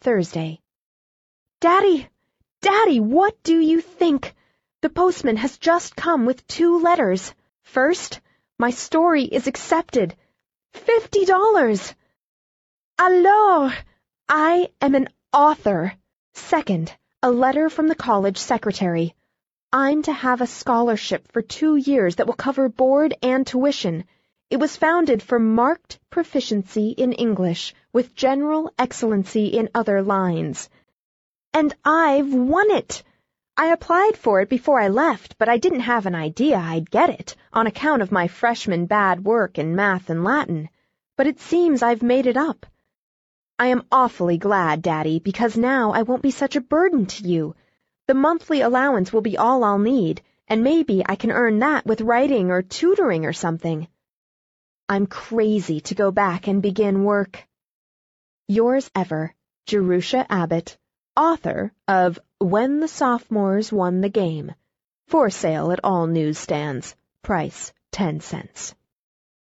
Thursday. Daddy! Daddy, what do you think? The postman has just come with two letters. First, my story is accepted. Fifty dollars! Alors, I am an author. Second, a letter from the college secretary. I'm to have a scholarship for two years that will cover board and tuition. It was founded for marked proficiency in English with general excellency in other lines. And I've won it! I applied for it before I left, but I didn't have an idea I'd get it on account of my freshman bad work in math and Latin. But it seems I've made it up. I am awfully glad, Daddy, because now I won't be such a burden to you. The monthly allowance will be all I'll need, and maybe I can earn that with writing or tutoring or something. I'm crazy to go back and begin work. Yours ever, Jerusha Abbott, author of When the Sophomores Won the Game. For sale at all newsstands. Price 10 cents.